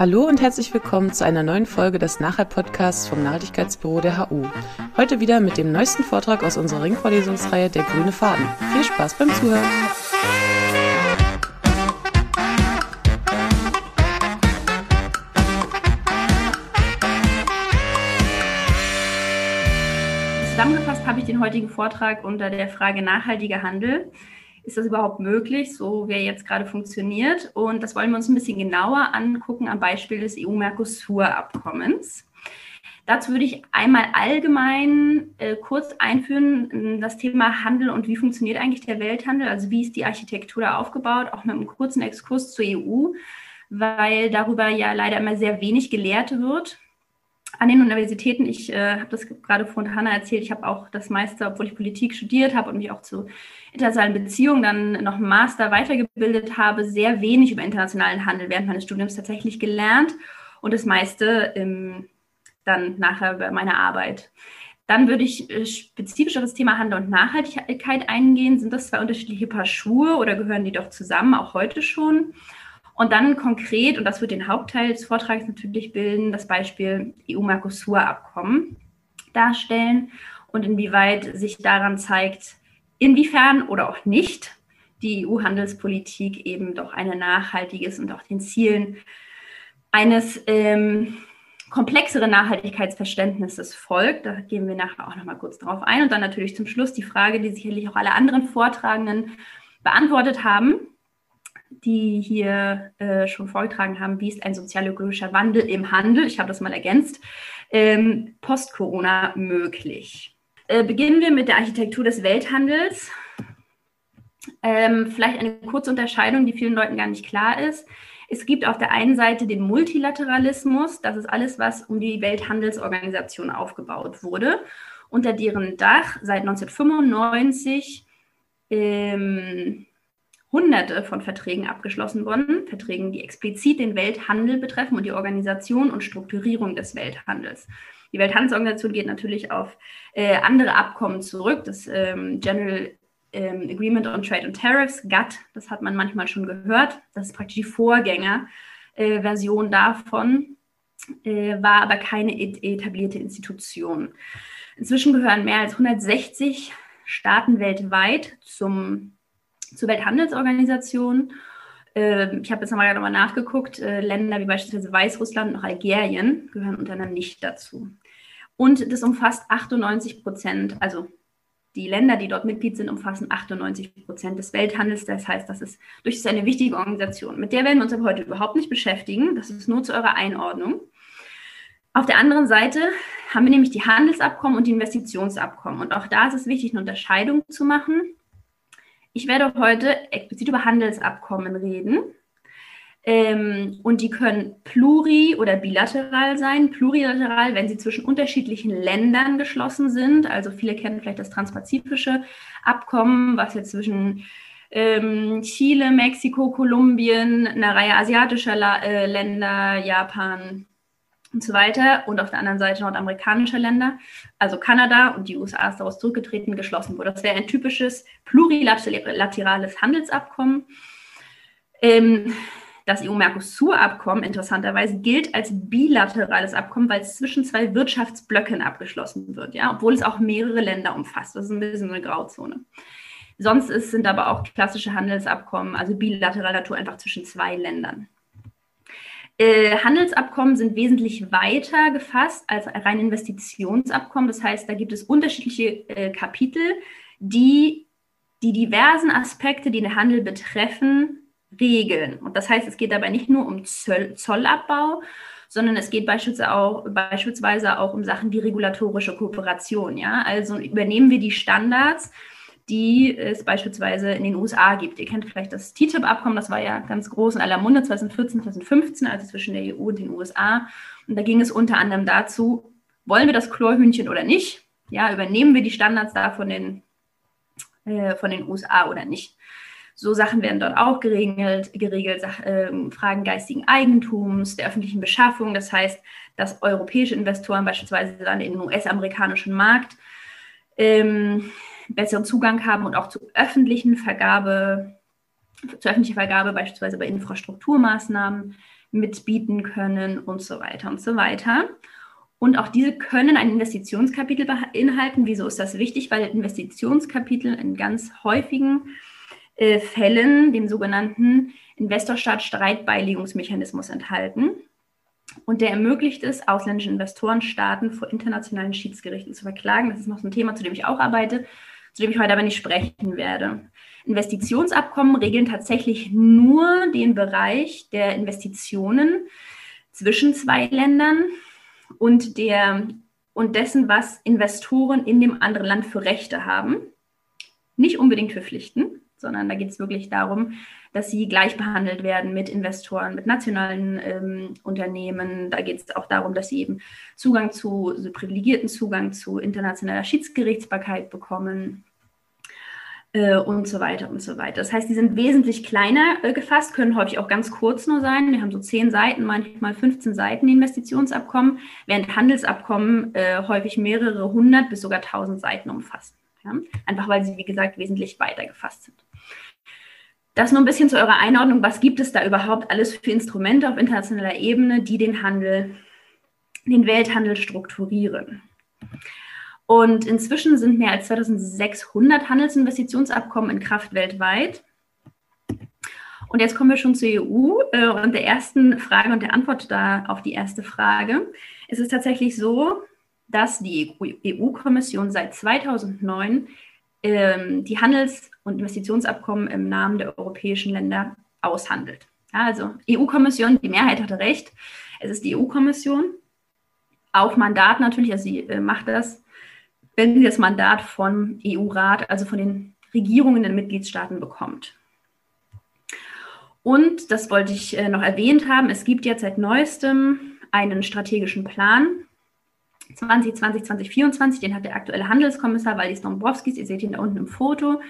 Hallo und herzlich willkommen zu einer neuen Folge des Nachhalt-Podcasts vom Nachhaltigkeitsbüro der HU. Heute wieder mit dem neuesten Vortrag aus unserer Ringvorlesungsreihe Der grüne Faden. Viel Spaß beim Zuhören! Zusammengefasst habe ich den heutigen Vortrag unter der Frage nachhaltiger Handel ist das überhaupt möglich, so wie er jetzt gerade funktioniert? Und das wollen wir uns ein bisschen genauer angucken am Beispiel des EU-Mercosur-Abkommens. Dazu würde ich einmal allgemein äh, kurz einführen, das Thema Handel und wie funktioniert eigentlich der Welthandel, also wie ist die Architektur da aufgebaut, auch mit einem kurzen Exkurs zur EU, weil darüber ja leider immer sehr wenig gelehrt wird an den Universitäten, ich äh, habe das gerade von Hanna erzählt, ich habe auch das meiste, obwohl ich Politik studiert habe und mich auch zu internationalen Beziehungen dann noch Master weitergebildet habe, sehr wenig über internationalen Handel während meines Studiums tatsächlich gelernt und das meiste ähm, dann nachher über meine Arbeit. Dann würde ich äh, spezifisch auf das Thema Handel und Nachhaltigkeit eingehen. Sind das zwei unterschiedliche Paar Schuhe oder gehören die doch zusammen, auch heute schon? Und dann konkret, und das wird den Hauptteil des Vortrags natürlich bilden, das Beispiel EU-Mercosur-Abkommen darstellen und inwieweit sich daran zeigt, inwiefern oder auch nicht die EU-Handelspolitik eben doch eine nachhaltiges und auch den Zielen eines ähm, komplexeren Nachhaltigkeitsverständnisses folgt. Da gehen wir nachher auch nochmal kurz drauf ein. Und dann natürlich zum Schluss die Frage, die sicherlich auch alle anderen Vortragenden beantwortet haben die hier äh, schon vorgetragen haben, wie ist ein sozialökologischer Wandel im Handel, ich habe das mal ergänzt, ähm, post-Corona möglich. Äh, beginnen wir mit der Architektur des Welthandels. Ähm, vielleicht eine kurze Unterscheidung, die vielen Leuten gar nicht klar ist. Es gibt auf der einen Seite den Multilateralismus, das ist alles, was um die Welthandelsorganisation aufgebaut wurde, unter deren Dach seit 1995 ähm, Hunderte von Verträgen abgeschlossen worden, Verträgen, die explizit den Welthandel betreffen und die Organisation und Strukturierung des Welthandels. Die Welthandelsorganisation geht natürlich auf äh, andere Abkommen zurück, das ähm, General ähm, Agreement on Trade and Tariffs, GATT, das hat man manchmal schon gehört, das ist praktisch die Vorgängerversion äh, davon, äh, war aber keine etablierte Institution. Inzwischen gehören mehr als 160 Staaten weltweit zum zur Welthandelsorganisation. Ähm, ich habe jetzt nochmal, nochmal nachgeguckt. Äh, Länder wie beispielsweise Weißrussland und auch Algerien gehören unter anderem nicht dazu. Und das umfasst 98 Prozent, also die Länder, die dort Mitglied sind, umfassen 98 Prozent des Welthandels. Das heißt, das ist durchaus eine wichtige Organisation. Mit der werden wir uns aber heute überhaupt nicht beschäftigen. Das ist nur zu eurer Einordnung. Auf der anderen Seite haben wir nämlich die Handelsabkommen und die Investitionsabkommen. Und auch da ist es wichtig, eine Unterscheidung zu machen. Ich werde heute explizit über Handelsabkommen reden. Ähm, und die können pluri- oder bilateral sein. Plurilateral, wenn sie zwischen unterschiedlichen Ländern geschlossen sind. Also viele kennen vielleicht das transpazifische Abkommen, was jetzt zwischen ähm, Chile, Mexiko, Kolumbien, einer Reihe asiatischer La äh, Länder, Japan, und so weiter und auf der anderen Seite nordamerikanische Länder, also Kanada und die USA ist daraus zurückgetreten, geschlossen wurde. Das wäre ein typisches plurilaterales Handelsabkommen. Ähm, das EU-Mercosur-Abkommen interessanterweise gilt als bilaterales Abkommen, weil es zwischen zwei Wirtschaftsblöcken abgeschlossen wird, ja, obwohl es auch mehrere Länder umfasst. Das ist ein bisschen eine Grauzone. Sonst ist, sind aber auch klassische Handelsabkommen, also bilateraler Natur, einfach zwischen zwei Ländern. Äh, Handelsabkommen sind wesentlich weiter gefasst als rein Investitionsabkommen. Das heißt, da gibt es unterschiedliche äh, Kapitel, die die diversen Aspekte, die den Handel betreffen, regeln. Und das heißt, es geht dabei nicht nur um Zoll Zollabbau, sondern es geht beispielsweise auch, beispielsweise auch um Sachen wie regulatorische Kooperation. Ja? Also übernehmen wir die Standards, die es beispielsweise in den USA gibt. Ihr kennt vielleicht das TTIP-Abkommen, das war ja ganz groß in aller Munde 2014, 2015, also zwischen der EU und den USA. Und da ging es unter anderem dazu, wollen wir das Chlorhühnchen oder nicht? Ja, übernehmen wir die Standards da von den, äh, von den USA oder nicht? So Sachen werden dort auch geregelt, geregelt äh, Fragen geistigen Eigentums, der öffentlichen Beschaffung. Das heißt, dass europäische Investoren beispielsweise dann in den US-amerikanischen Markt ähm, besseren Zugang haben und auch zu öffentlichen Vergabe, zur öffentlichen Vergabe beispielsweise bei Infrastrukturmaßnahmen mitbieten können und so weiter und so weiter. Und auch diese können ein Investitionskapitel beinhalten. Wieso ist das wichtig? Weil Investitionskapitel in ganz häufigen äh, Fällen den sogenannten Investorstaat-Streitbeilegungsmechanismus enthalten. Und der ermöglicht es, ausländische Investoren Staaten vor internationalen Schiedsgerichten zu verklagen. Das ist noch so ein Thema, zu dem ich auch arbeite, zu dem ich heute aber nicht sprechen werde. Investitionsabkommen regeln tatsächlich nur den Bereich der Investitionen zwischen zwei Ländern und, der, und dessen, was Investoren in dem anderen Land für Rechte haben. Nicht unbedingt für Pflichten, sondern da geht es wirklich darum, dass sie gleich behandelt werden mit Investoren, mit nationalen ähm, Unternehmen. Da geht es auch darum, dass sie eben Zugang zu, so privilegierten Zugang zu internationaler Schiedsgerichtsbarkeit bekommen äh, und so weiter und so weiter. Das heißt, die sind wesentlich kleiner äh, gefasst, können häufig auch ganz kurz nur sein. Wir haben so zehn Seiten, manchmal 15 Seiten Investitionsabkommen, während Handelsabkommen äh, häufig mehrere hundert bis sogar tausend Seiten umfassen. Ja? Einfach weil sie, wie gesagt, wesentlich weiter gefasst sind. Das nur ein bisschen zu eurer Einordnung. Was gibt es da überhaupt alles für Instrumente auf internationaler Ebene, die den Handel, den Welthandel strukturieren? Und inzwischen sind mehr als 2600 Handelsinvestitionsabkommen in Kraft weltweit. Und jetzt kommen wir schon zur EU äh, und der ersten Frage und der Antwort da auf die erste Frage. Es ist tatsächlich so, dass die EU-Kommission seit 2009 ähm, die Handels- und Investitionsabkommen im Namen der europäischen Länder aushandelt. Ja, also EU-Kommission, die Mehrheit hatte recht. Es ist die EU-Kommission. Auf Mandat natürlich, also sie äh, macht das wenn sie das Mandat vom EU-Rat, also von den Regierungen der Mitgliedstaaten bekommt. Und, das wollte ich äh, noch erwähnt haben, es gibt jetzt seit neuestem einen strategischen Plan 2020, 2024, den hat der aktuelle Handelskommissar Valdis Dombrovskis, ihr seht ihn da unten im Foto,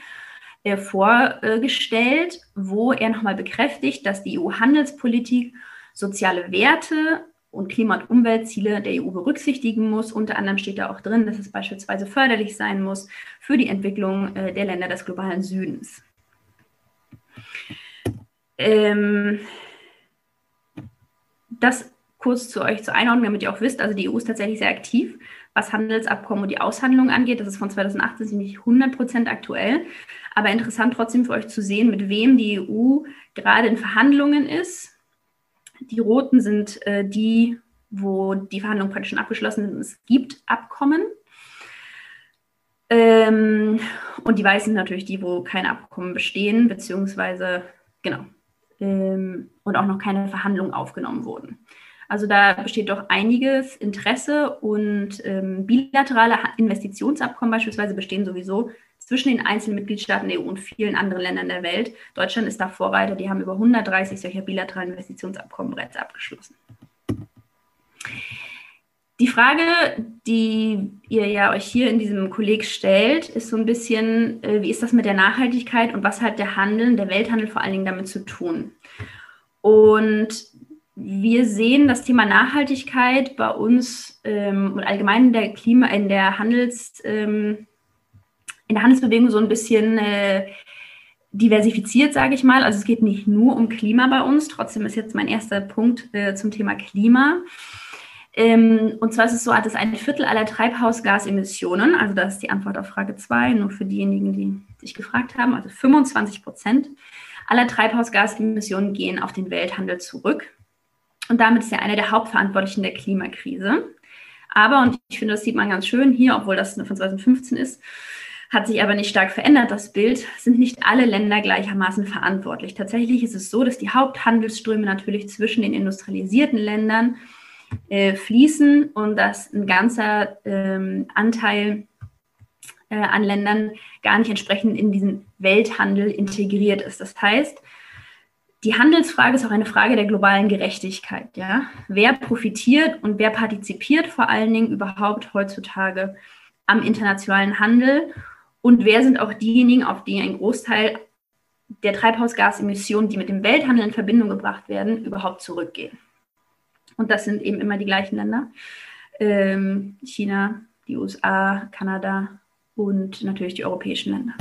äh, vorgestellt, wo er nochmal bekräftigt, dass die EU-Handelspolitik soziale Werte und Klima- und Umweltziele der EU berücksichtigen muss. Unter anderem steht da auch drin, dass es beispielsweise förderlich sein muss für die Entwicklung äh, der Länder des globalen Südens. Ähm, das kurz zu euch zur Einordnung, damit ihr auch wisst, also die EU ist tatsächlich sehr aktiv, was Handelsabkommen und die Aushandlung angeht. Das ist von 2018 nicht 100 Prozent aktuell, aber interessant trotzdem für euch zu sehen, mit wem die EU gerade in Verhandlungen ist die roten sind äh, die, wo die Verhandlungen praktisch schon abgeschlossen sind. Es gibt Abkommen. Ähm, und die weißen natürlich die, wo keine Abkommen bestehen, beziehungsweise, genau, ähm, und auch noch keine Verhandlungen aufgenommen wurden. Also da besteht doch einiges Interesse und ähm, bilaterale Investitionsabkommen beispielsweise bestehen sowieso zwischen den einzelnen Mitgliedstaaten der EU und vielen anderen Ländern der Welt. Deutschland ist da Vorreiter, die haben über 130 solcher bilateralen Investitionsabkommen bereits abgeschlossen. Die Frage, die ihr ja euch hier in diesem Kolleg stellt, ist so ein bisschen, äh, wie ist das mit der Nachhaltigkeit und was hat der Handel, der Welthandel vor allen Dingen damit zu tun? Und wir sehen das Thema Nachhaltigkeit bei uns ähm, und allgemein in der Klima, in der Handels, ähm, in der Handelsbewegung so ein bisschen äh, diversifiziert, sage ich mal. Also es geht nicht nur um Klima bei uns. Trotzdem ist jetzt mein erster Punkt äh, zum Thema Klima. Ähm, und zwar ist es so, dass ein Viertel aller Treibhausgasemissionen, also das ist die Antwort auf Frage 2, nur für diejenigen, die sich gefragt haben, also 25 Prozent aller Treibhausgasemissionen gehen auf den Welthandel zurück. Und damit ist er einer der Hauptverantwortlichen der Klimakrise. Aber, und ich finde, das sieht man ganz schön hier, obwohl das von 2015 ist, hat sich aber nicht stark verändert, das Bild, sind nicht alle Länder gleichermaßen verantwortlich. Tatsächlich ist es so, dass die Haupthandelsströme natürlich zwischen den industrialisierten Ländern äh, fließen und dass ein ganzer ähm, Anteil äh, an Ländern gar nicht entsprechend in diesen Welthandel integriert ist. Das heißt, die Handelsfrage ist auch eine Frage der globalen Gerechtigkeit. Ja? Wer profitiert und wer partizipiert vor allen Dingen überhaupt heutzutage am internationalen Handel und wer sind auch diejenigen, auf die ein Großteil der Treibhausgasemissionen, die mit dem Welthandel in Verbindung gebracht werden, überhaupt zurückgehen. Und das sind eben immer die gleichen Länder. Ähm, China, die USA, Kanada und natürlich die europäischen Länder.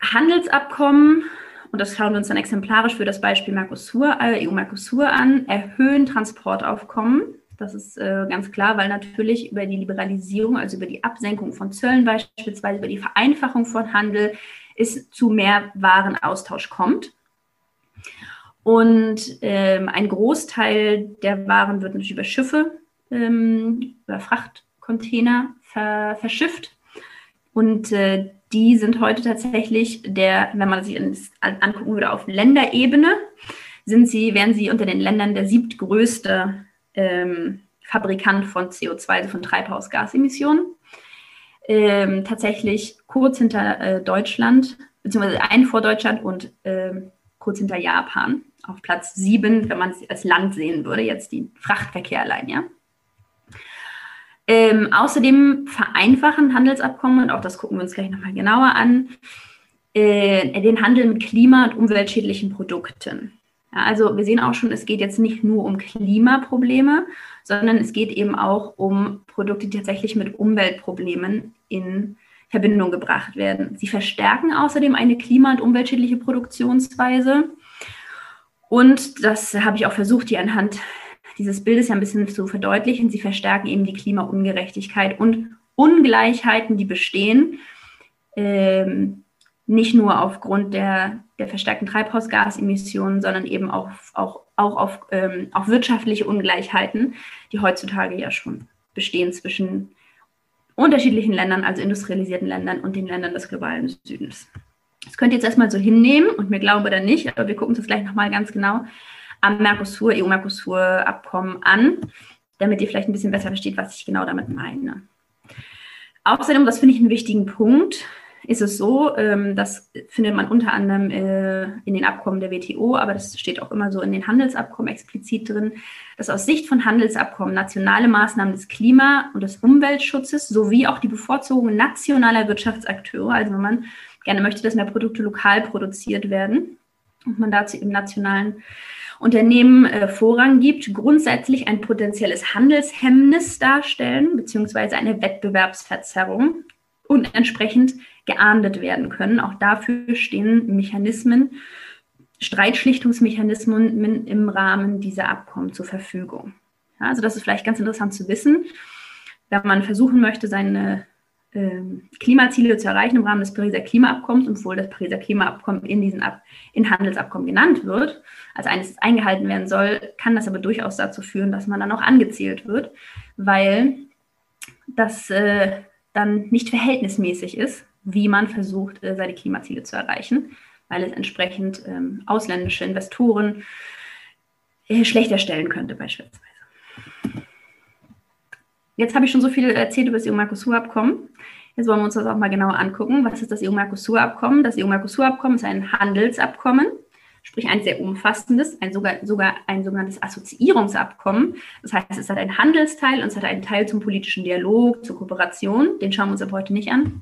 Handelsabkommen und das schauen wir uns dann exemplarisch für das Beispiel Mercosur, EU-Mercosur an, erhöhen Transportaufkommen. Das ist äh, ganz klar, weil natürlich über die Liberalisierung, also über die Absenkung von Zöllen beispielsweise, über die Vereinfachung von Handel, es zu mehr Warenaustausch kommt. Und ähm, ein Großteil der Waren wird natürlich über Schiffe, ähm, über Frachtcontainer ver verschifft. Und äh, die sind heute tatsächlich der, wenn man sich angucken würde, auf Länderebene, sind sie, wären sie unter den Ländern der siebtgrößte ähm, Fabrikant von CO2, also von Treibhausgasemissionen. Ähm, tatsächlich kurz hinter äh, Deutschland, beziehungsweise ein vor Deutschland und äh, kurz hinter Japan. Auf Platz sieben, wenn man es als Land sehen würde, jetzt die Frachtverkehr allein, ja. Ähm, außerdem vereinfachen Handelsabkommen, und auch das gucken wir uns gleich nochmal genauer an, äh, den Handel mit klima- und umweltschädlichen Produkten. Ja, also wir sehen auch schon, es geht jetzt nicht nur um Klimaprobleme, sondern es geht eben auch um Produkte, die tatsächlich mit Umweltproblemen in Verbindung gebracht werden. Sie verstärken außerdem eine klima- und umweltschädliche Produktionsweise. Und das habe ich auch versucht, hier anhand dieses Bildes ja ein bisschen zu verdeutlichen. Sie verstärken eben die Klimaungerechtigkeit und Ungleichheiten, die bestehen, ähm, nicht nur aufgrund der, der verstärkten Treibhausgasemissionen, sondern eben auch, auch, auch auf ähm, auch wirtschaftliche Ungleichheiten, die heutzutage ja schon bestehen zwischen unterschiedlichen Ländern, also industrialisierten Ländern und den Ländern des globalen Südens. Das könnt ihr jetzt erstmal so hinnehmen und mir glauben oder nicht, aber wir gucken uns das gleich nochmal ganz genau am Mercosur, EU-Mercosur-Abkommen an, damit ihr vielleicht ein bisschen besser versteht, was ich genau damit meine. Außerdem, das finde ich einen wichtigen Punkt, ist es so, ähm, das findet man unter anderem äh, in den Abkommen der WTO, aber das steht auch immer so in den Handelsabkommen explizit drin, dass aus Sicht von Handelsabkommen nationale Maßnahmen des Klima- und des Umweltschutzes sowie auch die Bevorzugung nationaler Wirtschaftsakteure, also wenn man gerne möchte, dass mehr Produkte lokal produziert werden und man dazu im nationalen Unternehmen äh, Vorrang gibt, grundsätzlich ein potenzielles Handelshemmnis darstellen, beziehungsweise eine Wettbewerbsverzerrung und entsprechend geahndet werden können. Auch dafür stehen Mechanismen, Streitschlichtungsmechanismen im Rahmen dieser Abkommen zur Verfügung. Also das ist vielleicht ganz interessant zu wissen, wenn man versuchen möchte, seine Klimaziele zu erreichen im Rahmen des Pariser Klimaabkommens, obwohl das Pariser Klimaabkommen in diesen Ab in Handelsabkommen genannt wird, als eines eingehalten werden soll, kann das aber durchaus dazu führen, dass man dann auch angezählt wird, weil das äh, dann nicht verhältnismäßig ist, wie man versucht, äh, seine Klimaziele zu erreichen, weil es entsprechend ähm, ausländische Investoren äh, schlechter stellen könnte beispielsweise. Jetzt habe ich schon so viel erzählt über das EU-Mercosur-Abkommen. Jetzt wollen wir uns das auch mal genauer angucken. Was ist das EU-Mercosur-Abkommen? Das EU-Mercosur-Abkommen ist ein Handelsabkommen, sprich ein sehr umfassendes, ein sogar, sogar ein sogenanntes Assoziierungsabkommen. Das heißt, es hat einen Handelsteil und es hat einen Teil zum politischen Dialog, zur Kooperation. Den schauen wir uns aber heute nicht an.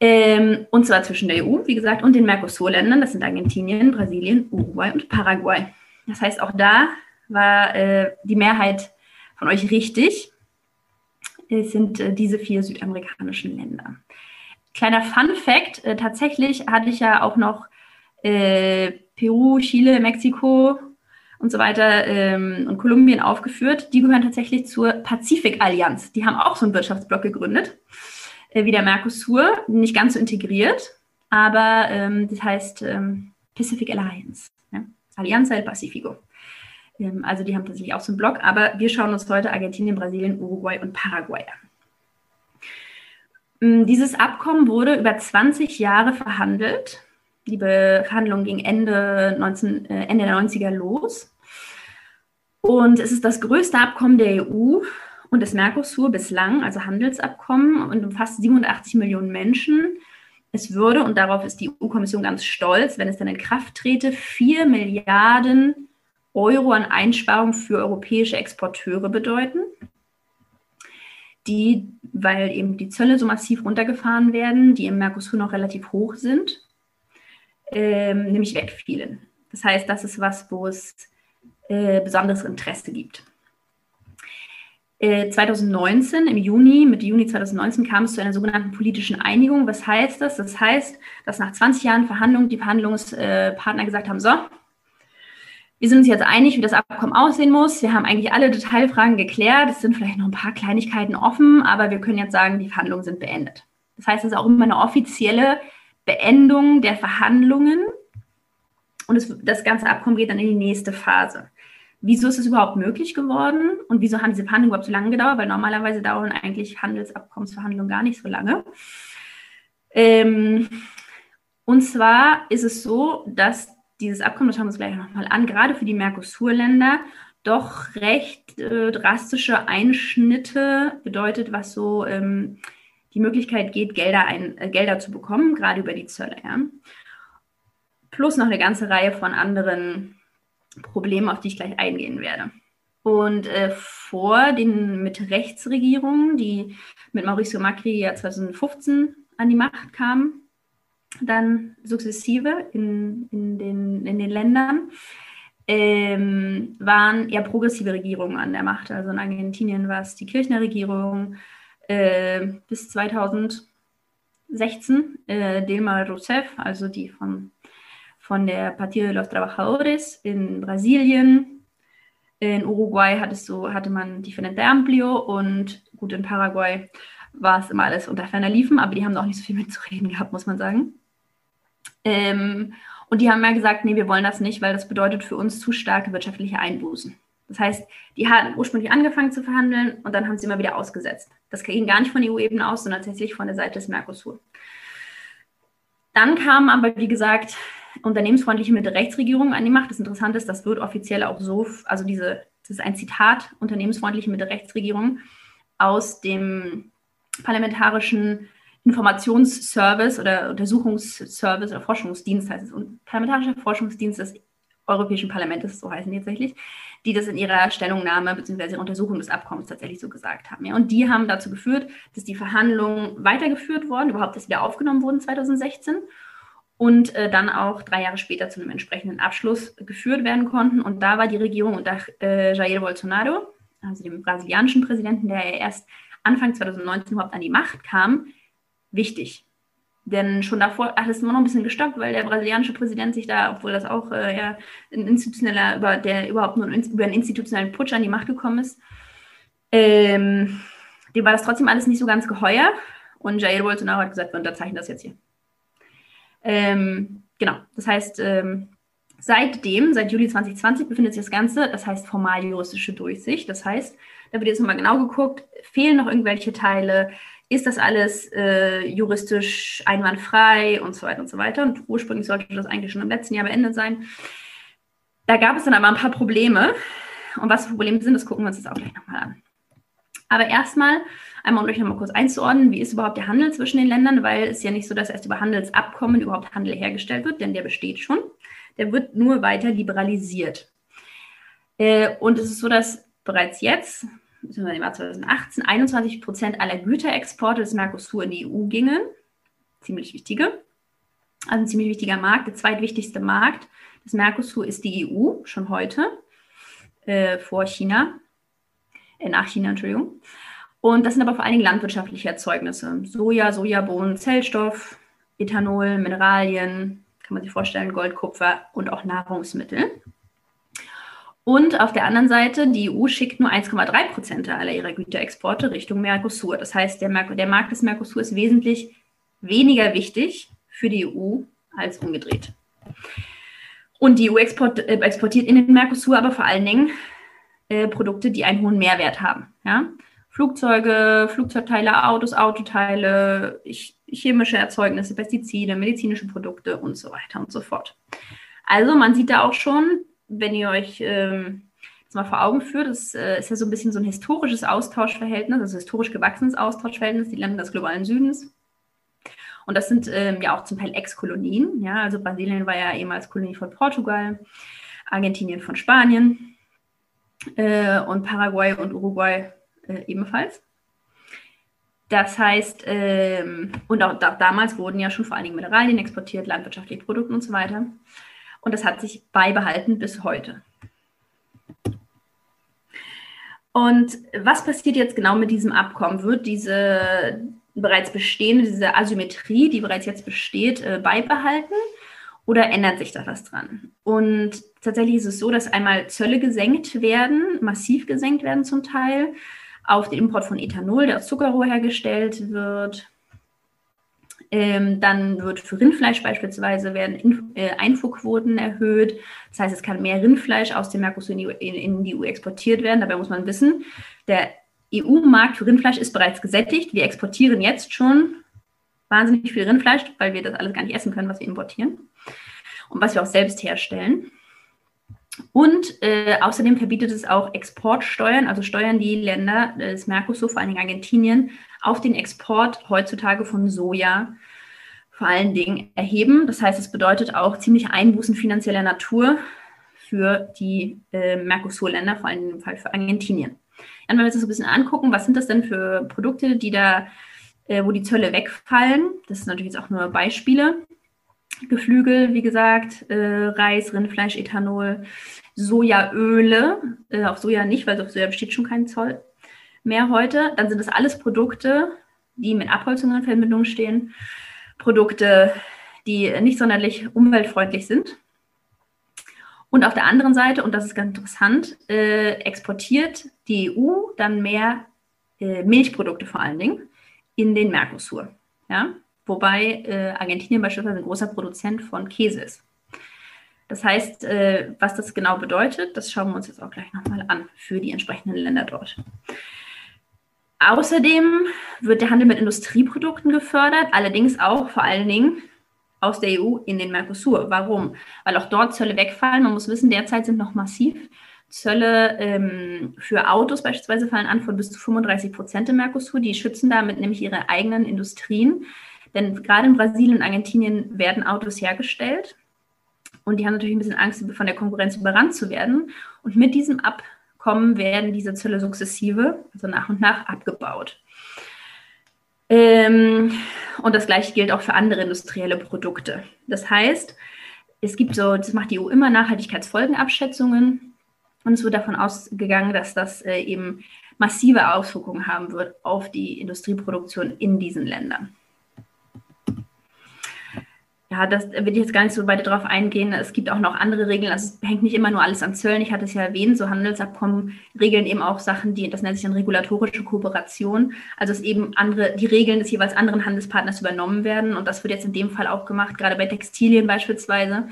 Ähm, und zwar zwischen der EU, wie gesagt, und den Mercosur-Ländern. Das sind Argentinien, Brasilien, Uruguay und Paraguay. Das heißt, auch da war äh, die Mehrheit von euch richtig sind äh, diese vier südamerikanischen Länder. Kleiner Fun Fact, äh, tatsächlich hatte ich ja auch noch äh, Peru, Chile, Mexiko und so weiter ähm, und Kolumbien aufgeführt. Die gehören tatsächlich zur Pazifikallianz. Die haben auch so einen Wirtschaftsblock gegründet, äh, wie der Mercosur, nicht ganz so integriert, aber ähm, das heißt ähm, Pacific Alliance, ja? Alianza del Pacifico. Ähm, also die haben tatsächlich auch so einen Blog, aber wir schauen uns heute Argentinien, Brasilien, Uruguay und Paraguay an. Ähm, dieses Abkommen wurde über 20 Jahre verhandelt. Die Verhandlung ging Ende, 19, äh, Ende der 90er los. Und es ist das größte Abkommen der EU und des Mercosur bislang, also Handelsabkommen, und umfasst 87 Millionen Menschen. Es würde, und darauf ist die EU-Kommission ganz stolz, wenn es dann in Kraft trete, 4 Milliarden Euro an Einsparungen für europäische Exporteure bedeuten, die, weil eben die Zölle so massiv runtergefahren werden, die im Mercosur noch relativ hoch sind, ähm, nämlich wegfielen. Das heißt, das ist was, wo es äh, besonderes Interesse gibt. 2019, äh, im Juni, Mitte Juni 2019 kam es zu einer sogenannten politischen Einigung. Was heißt das? Das heißt, dass nach 20 Jahren Verhandlungen die Verhandlungspartner gesagt haben, so, wir sind uns jetzt einig, wie das Abkommen aussehen muss. Wir haben eigentlich alle Detailfragen geklärt. Es sind vielleicht noch ein paar Kleinigkeiten offen, aber wir können jetzt sagen, die Verhandlungen sind beendet. Das heißt, es ist auch immer eine offizielle Beendung der Verhandlungen und es, das ganze Abkommen geht dann in die nächste Phase. Wieso ist es überhaupt möglich geworden und wieso haben diese Verhandlungen überhaupt so lange gedauert? Weil normalerweise dauern eigentlich Handelsabkommensverhandlungen gar nicht so lange. Ähm, und zwar ist es so, dass dieses Abkommen, das schauen wir uns gleich nochmal an, gerade für die Mercosur-Länder doch recht äh, drastische Einschnitte bedeutet, was so ähm, die Möglichkeit geht, Gelder, ein, äh, Gelder zu bekommen, gerade über die Zölle. Ja. Plus noch eine ganze Reihe von anderen Problemen, auf die ich gleich eingehen werde. Und äh, vor den Mitte-Rechts-Regierungen, die mit Mauricio Macri ja 2015 an die Macht kamen, dann sukzessive in, in, den, in den Ländern, ähm, waren eher progressive Regierungen an der Macht. Also in Argentinien war es die Kirchner-Regierung äh, bis 2016, äh, Dilma Rousseff, also die von von der Partido de los Trabajadores in Brasilien. In Uruguay hattest so, hatte man die Frente Amplio und gut, in Paraguay war es immer alles unter ferner Liefen, aber die haben auch nicht so viel mitzureden gehabt, muss man sagen. Ähm, und die haben ja gesagt, nee, wir wollen das nicht, weil das bedeutet für uns zu starke wirtschaftliche Einbußen. Das heißt, die hatten ursprünglich angefangen zu verhandeln und dann haben sie immer wieder ausgesetzt. Das ging gar nicht von EU-Ebene aus, sondern tatsächlich von der Seite des Mercosur. Dann kam aber, wie gesagt, unternehmensfreundliche Mitte-Rechtsregierung an die Macht. Das Interessante ist, das wird offiziell auch so, also diese, das ist ein Zitat, unternehmensfreundliche Mitte-Rechtsregierung aus dem parlamentarischen Informationsservice oder Untersuchungsservice oder Forschungsdienst heißt es, und parlamentarischer Forschungsdienst des Europäischen Parlaments, so heißen die tatsächlich, die das in ihrer Stellungnahme bzw. Untersuchung des Abkommens tatsächlich so gesagt haben. Ja. Und die haben dazu geführt, dass die Verhandlungen weitergeführt wurden, überhaupt dass wieder aufgenommen wurden 2016 und äh, dann auch drei Jahre später zu einem entsprechenden Abschluss geführt werden konnten. Und da war die Regierung unter äh, Jair Bolsonaro, also dem brasilianischen Präsidenten, der ja erst Anfang 2019 überhaupt an die Macht kam, wichtig. Denn schon davor hat es immer noch ein bisschen gestoppt, weil der brasilianische Präsident sich da, obwohl das auch äh, ja, ein institutioneller, über, der überhaupt nur über einen institutionellen Putsch an die Macht gekommen ist, ähm, dem war das trotzdem alles nicht so ganz geheuer. Und Jair Bolsonaro hat gesagt, wir unterzeichnen das jetzt hier. Ähm, genau, das heißt, ähm, seitdem, seit Juli 2020 befindet sich das Ganze, das heißt formal juristische Durchsicht. Das heißt, da wird jetzt nochmal genau geguckt, fehlen noch irgendwelche Teile, ist das alles äh, juristisch einwandfrei und so weiter und so weiter. Und ursprünglich sollte das eigentlich schon im letzten Jahr beendet sein. Da gab es dann aber ein paar Probleme. Und was für Probleme sind, das gucken wir uns jetzt auch gleich nochmal an. Aber erstmal, einmal um euch nochmal kurz einzuordnen, wie ist überhaupt der Handel zwischen den Ländern, weil es ja nicht so, dass erst über Handelsabkommen überhaupt Handel hergestellt wird, denn der besteht schon. Der wird nur weiter liberalisiert. Äh, und es ist so, dass bereits jetzt, im Jahr 2018, 21 Prozent aller Güterexporte des Mercosur in die EU gingen. Ziemlich wichtige. Also ein ziemlich wichtiger Markt. Der zweitwichtigste Markt des Mercosur ist die EU, schon heute, äh, vor China äh, nach China, Entschuldigung. Und das sind aber vor allen Dingen landwirtschaftliche Erzeugnisse. Soja, Sojabohnen, Zellstoff, Ethanol, Mineralien, kann man sich vorstellen, Gold, Kupfer und auch Nahrungsmittel. Und auf der anderen Seite, die EU schickt nur 1,3 Prozent aller ihrer Güterexporte Richtung Mercosur. Das heißt, der, Mer der Markt des Mercosur ist wesentlich weniger wichtig für die EU als umgedreht. Und die EU export, äh, exportiert in den Mercosur aber vor allen Dingen äh, Produkte, die einen hohen Mehrwert haben. Ja? Flugzeuge, Flugzeugteile, Autos, Autoteile, chemische Erzeugnisse, Pestizide, medizinische Produkte und so weiter und so fort. Also man sieht da auch schon, wenn ihr euch ähm, das mal vor Augen führt, das äh, ist ja so ein bisschen so ein historisches Austauschverhältnis, also historisch gewachsenes Austauschverhältnis, die Länder des globalen Südens. Und das sind ähm, ja auch zum Teil Ex-Kolonien. Ja? Also Brasilien war ja ehemals Kolonie von Portugal, Argentinien von Spanien äh, und Paraguay und Uruguay äh, ebenfalls. Das heißt, ähm, und auch da, damals wurden ja schon vor allen Dingen Mineralien exportiert, landwirtschaftliche Produkte und so weiter. Und das hat sich beibehalten bis heute. Und was passiert jetzt genau mit diesem Abkommen? Wird diese bereits bestehende, diese Asymmetrie, die bereits jetzt besteht, äh, beibehalten? Oder ändert sich da was dran? Und tatsächlich ist es so, dass einmal Zölle gesenkt werden, massiv gesenkt werden zum Teil, auf den Import von Ethanol, der aus Zuckerrohr hergestellt wird. Ähm, dann wird für Rindfleisch beispielsweise werden in, äh, Einfuhrquoten erhöht. Das heißt, es kann mehr Rindfleisch aus dem Mercosur in die, in, in die EU exportiert werden. Dabei muss man wissen, der EU-Markt für Rindfleisch ist bereits gesättigt. Wir exportieren jetzt schon wahnsinnig viel Rindfleisch, weil wir das alles gar nicht essen können, was wir importieren und was wir auch selbst herstellen. Und äh, außerdem verbietet es auch Exportsteuern, also Steuern, die Länder des Mercosur, vor allen Dingen Argentinien, auf den Export heutzutage von Soja vor allen Dingen erheben. Das heißt, es bedeutet auch ziemlich Einbußen finanzieller Natur für die äh, Mercosur-Länder, vor allem im Fall für Argentinien. Dann, wenn wir uns das so ein bisschen angucken, was sind das denn für Produkte, die da, äh, wo die Zölle wegfallen? Das sind natürlich jetzt auch nur Beispiele. Geflügel, wie gesagt, äh, Reis, Rindfleisch, Ethanol, Sojaöle, äh, auf Soja nicht, weil auf Soja besteht schon kein Zoll mehr heute. Dann sind das alles Produkte, die mit Abholzung in Verbindung stehen. Produkte, die nicht sonderlich umweltfreundlich sind. Und auf der anderen Seite, und das ist ganz interessant, äh, exportiert die EU dann mehr äh, Milchprodukte vor allen Dingen in den Mercosur. Ja? Wobei äh, Argentinien beispielsweise ein großer Produzent von Käse ist. Das heißt, äh, was das genau bedeutet, das schauen wir uns jetzt auch gleich nochmal an für die entsprechenden Länder dort. Außerdem wird der Handel mit Industrieprodukten gefördert, allerdings auch vor allen Dingen aus der EU in den Mercosur. Warum? Weil auch dort Zölle wegfallen. Man muss wissen, derzeit sind noch massiv Zölle ähm, für Autos beispielsweise fallen an von bis zu 35 Prozent im Mercosur. Die schützen damit nämlich ihre eigenen Industrien. Denn gerade in Brasilien und Argentinien werden Autos hergestellt und die haben natürlich ein bisschen Angst, von der Konkurrenz überrannt zu werden. Und mit diesem Abkommen werden diese Zölle sukzessive, also nach und nach, abgebaut. Ähm, und das gleiche gilt auch für andere industrielle Produkte. Das heißt, es gibt so, das macht die EU immer Nachhaltigkeitsfolgenabschätzungen und es wird davon ausgegangen, dass das äh, eben massive Auswirkungen haben wird auf die Industrieproduktion in diesen Ländern ja, das will ich jetzt gar nicht so weiter darauf eingehen. Es gibt auch noch andere Regeln. Also es hängt nicht immer nur alles an Zöllen. Ich hatte es ja erwähnt, so Handelsabkommen regeln eben auch Sachen, die, das nennt sich dann regulatorische Kooperation. Also es eben andere, die Regeln des jeweils anderen Handelspartners übernommen werden. Und das wird jetzt in dem Fall auch gemacht, gerade bei Textilien beispielsweise,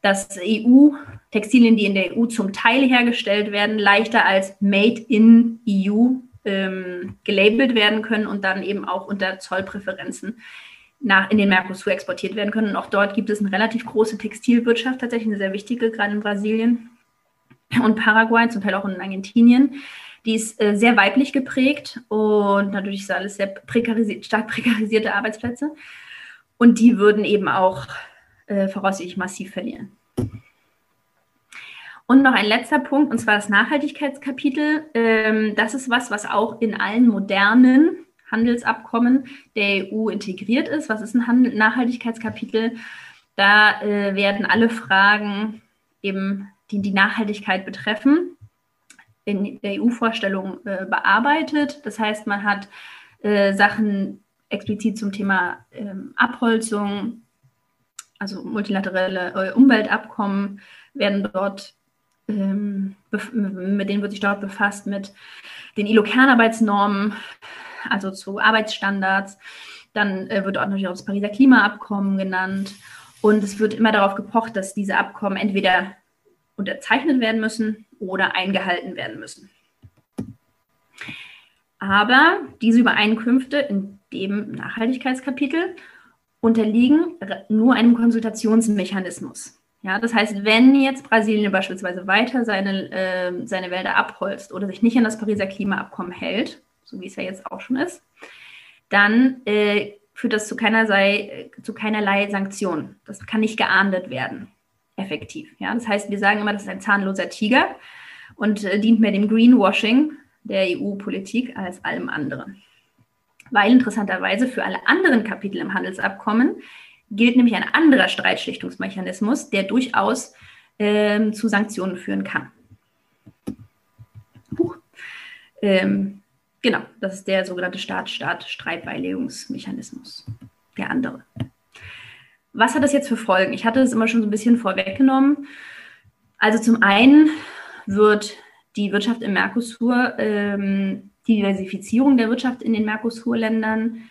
dass EU, Textilien, die in der EU zum Teil hergestellt werden, leichter als Made in EU ähm, gelabelt werden können und dann eben auch unter Zollpräferenzen nach, in den Mercosur exportiert werden können. Und auch dort gibt es eine relativ große Textilwirtschaft, tatsächlich eine sehr wichtige, gerade in Brasilien und Paraguay, zum Teil auch in Argentinien. Die ist äh, sehr weiblich geprägt und natürlich sind alles sehr prekarisi stark prekarisierte Arbeitsplätze. Und die würden eben auch äh, voraussichtlich massiv verlieren. Und noch ein letzter Punkt, und zwar das Nachhaltigkeitskapitel. Ähm, das ist was, was auch in allen modernen Handelsabkommen der EU integriert ist. Was ist ein Handel Nachhaltigkeitskapitel? Da äh, werden alle Fragen eben, die die Nachhaltigkeit betreffen, in der EU-Vorstellung äh, bearbeitet. Das heißt, man hat äh, Sachen explizit zum Thema ähm, Abholzung, also multilaterale äh, Umweltabkommen werden dort ähm, mit denen wird sich dort befasst, mit den ILO-Kernarbeitsnormen, also zu Arbeitsstandards. Dann äh, wird auch natürlich auch das Pariser Klimaabkommen genannt. Und es wird immer darauf gepocht, dass diese Abkommen entweder unterzeichnet werden müssen oder eingehalten werden müssen. Aber diese Übereinkünfte in dem Nachhaltigkeitskapitel unterliegen nur einem Konsultationsmechanismus. Ja, das heißt, wenn jetzt Brasilien beispielsweise weiter seine, äh, seine Wälder abholzt oder sich nicht an das Pariser Klimaabkommen hält, so wie es ja jetzt auch schon ist, dann äh, führt das zu, keinerlei, zu keinerlei Sanktionen. Das kann nicht geahndet werden, effektiv. Ja? Das heißt, wir sagen immer, das ist ein zahnloser Tiger und äh, dient mehr dem Greenwashing der EU-Politik als allem anderen. Weil interessanterweise für alle anderen Kapitel im Handelsabkommen gilt nämlich ein anderer Streitschlichtungsmechanismus, der durchaus ähm, zu Sanktionen führen kann. Ähm, genau, das ist der sogenannte Staat-Staat-Streitbeilegungsmechanismus, der andere. Was hat das jetzt für Folgen? Ich hatte es immer schon so ein bisschen vorweggenommen. Also zum einen wird die Wirtschaft im Mercosur, ähm, die Diversifizierung der Wirtschaft in den Mercosur-Ländern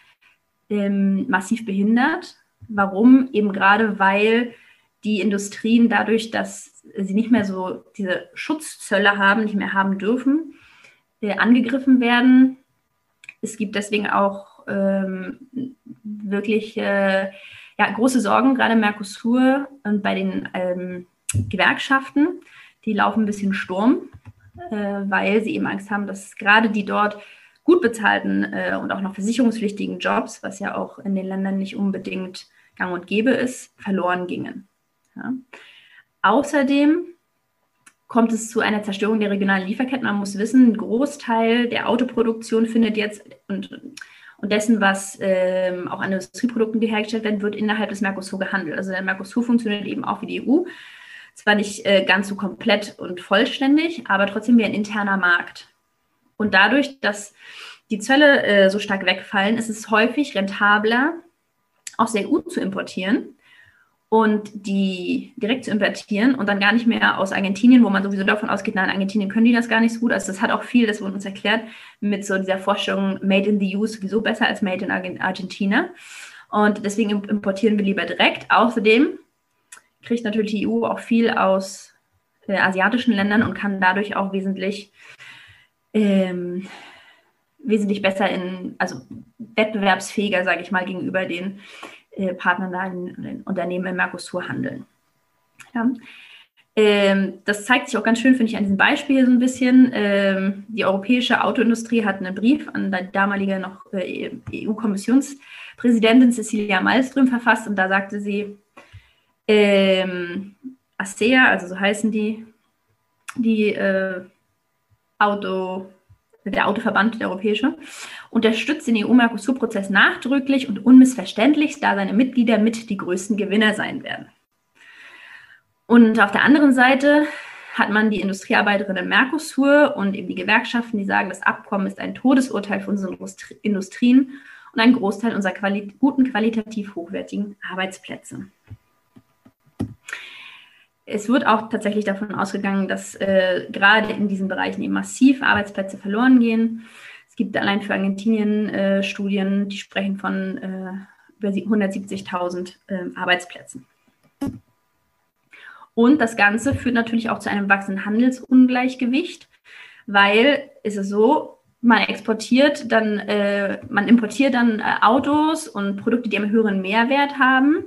ähm, massiv behindert. Warum? Eben gerade, weil die Industrien dadurch, dass sie nicht mehr so diese Schutzzölle haben, nicht mehr haben dürfen, angegriffen werden. Es gibt deswegen auch ähm, wirklich äh, ja, große Sorgen, gerade Mercosur und bei den ähm, Gewerkschaften. Die laufen ein bisschen Sturm, äh, weil sie eben Angst haben, dass gerade die dort gut bezahlten äh, und auch noch versicherungspflichtigen Jobs, was ja auch in den Ländern nicht unbedingt gang und gäbe ist, verloren gingen. Ja. Außerdem kommt es zu einer Zerstörung der regionalen Lieferketten. Man muss wissen, ein Großteil der Autoproduktion findet jetzt und, und dessen, was ähm, auch an Industrieprodukten hergestellt werden, wird innerhalb des Mercosur gehandelt. Also der Mercosur funktioniert eben auch wie die EU. Zwar nicht äh, ganz so komplett und vollständig, aber trotzdem wie ein interner Markt. Und dadurch, dass die Zölle äh, so stark wegfallen, ist es häufig rentabler, aus der EU zu importieren und die direkt zu importieren und dann gar nicht mehr aus Argentinien, wo man sowieso davon ausgeht, nein, in Argentinien können die das gar nicht so gut. Also das hat auch viel, das wurde uns erklärt, mit so dieser Forschung Made in the EU sowieso besser als Made in Argentina. Und deswegen importieren wir lieber direkt. Außerdem kriegt natürlich die EU auch viel aus äh, asiatischen Ländern und kann dadurch auch wesentlich, ähm, wesentlich besser in, also wettbewerbsfähiger, sage ich mal, gegenüber den äh, in, in Unternehmen im Mercosur handeln. Ja. Ähm, das zeigt sich auch ganz schön, finde ich, an diesem Beispiel so ein bisschen. Ähm, die europäische Autoindustrie hat einen Brief an die damalige noch äh, EU-Kommissionspräsidentin Cecilia Malmström verfasst und da sagte sie, ähm, ASEA, also so heißen die, die äh, Auto, der Autoverband, der europäische, unterstützt den EU-Mercosur-Prozess nachdrücklich und unmissverständlich, da seine Mitglieder mit die größten Gewinner sein werden. Und auf der anderen Seite hat man die Industriearbeiterinnen im Mercosur und eben die Gewerkschaften, die sagen, das Abkommen ist ein Todesurteil für unsere Industrien und ein Großteil unserer quali guten, qualitativ hochwertigen Arbeitsplätze. Es wird auch tatsächlich davon ausgegangen, dass äh, gerade in diesen Bereichen eben massiv Arbeitsplätze verloren gehen gibt allein für Argentinien äh, Studien, die sprechen von äh, über 170.000 äh, Arbeitsplätzen. Und das Ganze führt natürlich auch zu einem wachsenden Handelsungleichgewicht, weil es ist so, man exportiert dann, äh, man importiert dann äh, Autos und Produkte, die einen höheren Mehrwert haben,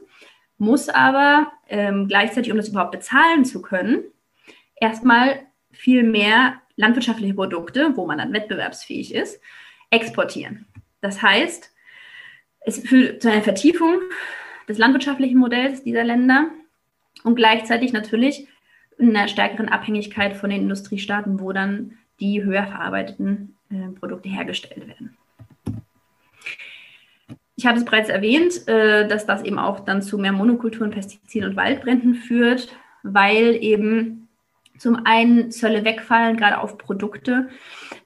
muss aber ähm, gleichzeitig, um das überhaupt bezahlen zu können, erstmal viel mehr landwirtschaftliche Produkte, wo man dann wettbewerbsfähig ist, exportieren. Das heißt, es führt zu einer Vertiefung des landwirtschaftlichen Modells dieser Länder und gleichzeitig natürlich einer stärkeren Abhängigkeit von den Industriestaaten, wo dann die höher verarbeiteten äh, Produkte hergestellt werden. Ich hatte es bereits erwähnt, äh, dass das eben auch dann zu mehr Monokulturen, Pestiziden und Waldbränden führt, weil eben zum einen Zölle wegfallen, gerade auf Produkte,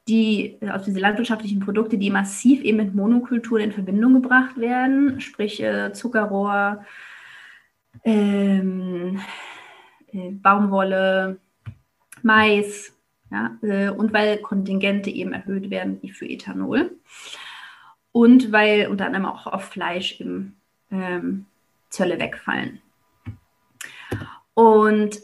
die, auf diese landwirtschaftlichen Produkte, die massiv eben mit Monokulturen in Verbindung gebracht werden, sprich äh, Zuckerrohr, ähm, äh, Baumwolle, Mais, ja, und weil Kontingente eben erhöht werden, wie für Ethanol. Und weil unter anderem auch auf Fleisch eben ähm, Zölle wegfallen. Und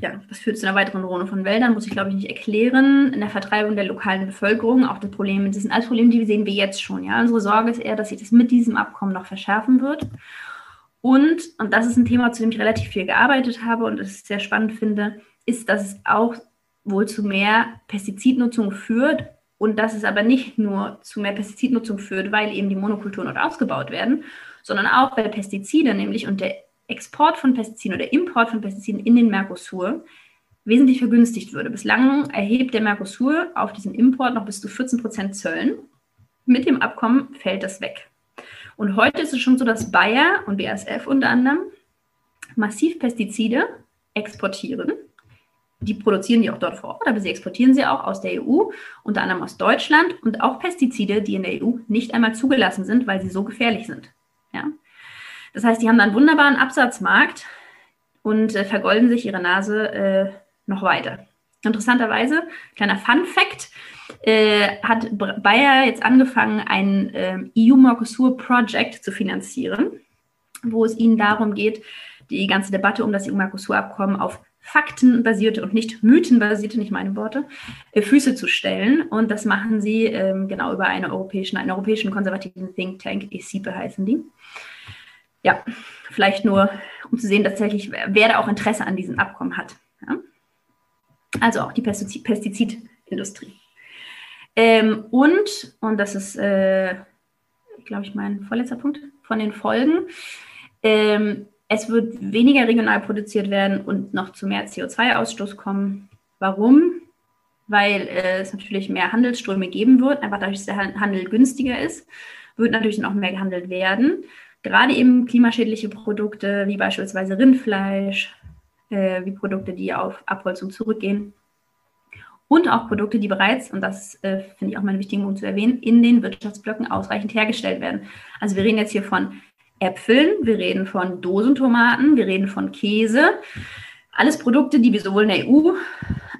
ja, das führt zu einer weiteren Runde von Wäldern, muss ich glaube ich nicht erklären. In der Vertreibung der lokalen Bevölkerung, auch das Problem, das sind alles Probleme, die sehen wir jetzt schon. Ja, unsere Sorge ist eher, dass sich das mit diesem Abkommen noch verschärfen wird. Und, und das ist ein Thema, zu dem ich relativ viel gearbeitet habe und es sehr spannend finde, ist, dass es auch wohl zu mehr Pestizidnutzung führt und dass es aber nicht nur zu mehr Pestizidnutzung führt, weil eben die Monokulturen dort ausgebaut werden, sondern auch, weil Pestizide nämlich und der Export von Pestiziden oder Import von Pestiziden in den Mercosur wesentlich vergünstigt würde. Bislang erhebt der Mercosur auf diesen Import noch bis zu 14 Prozent Zöllen. Mit dem Abkommen fällt das weg. Und heute ist es schon so, dass Bayer und BASF unter anderem massiv Pestizide exportieren die produzieren die auch dort vor Ort, aber sie exportieren sie auch aus der EU, unter anderem aus Deutschland und auch Pestizide, die in der EU nicht einmal zugelassen sind, weil sie so gefährlich sind. Ja? Das heißt, die haben einen wunderbaren Absatzmarkt und äh, vergolden sich ihre Nase äh, noch weiter. Interessanterweise, kleiner Fun Fact, äh, hat Bayer jetzt angefangen, ein ähm, EU-Mercosur Project zu finanzieren, wo es ihnen darum geht, die ganze Debatte um das EU-Mercosur-Abkommen auf faktenbasierte und nicht mythenbasierte, nicht meine Worte, äh, Füße zu stellen. Und das machen sie ähm, genau über eine europäischen, einen europäischen konservativen Think Tank, ESIPE heißen die. Ja, vielleicht nur, um zu sehen, tatsächlich, wer da auch Interesse an diesem Abkommen hat. Ja? Also auch die Pestizidindustrie. Ähm, und, und das ist, äh, glaube ich, mein vorletzter Punkt von den Folgen, ähm, es wird weniger regional produziert werden und noch zu mehr CO2-Ausstoß kommen. Warum? Weil es natürlich mehr Handelsströme geben wird, einfach dadurch, dass der Handel günstiger ist, wird natürlich auch mehr gehandelt werden. Gerade eben klimaschädliche Produkte wie beispielsweise Rindfleisch, äh, wie Produkte, die auf Abholzung zurückgehen. Und auch Produkte, die bereits, und das äh, finde ich auch mal einen wichtigen Punkt zu erwähnen, in den Wirtschaftsblöcken ausreichend hergestellt werden. Also wir reden jetzt hier von Äpfeln, wir reden von Dosentomaten, wir reden von Käse. Alles Produkte, die wir sowohl in der EU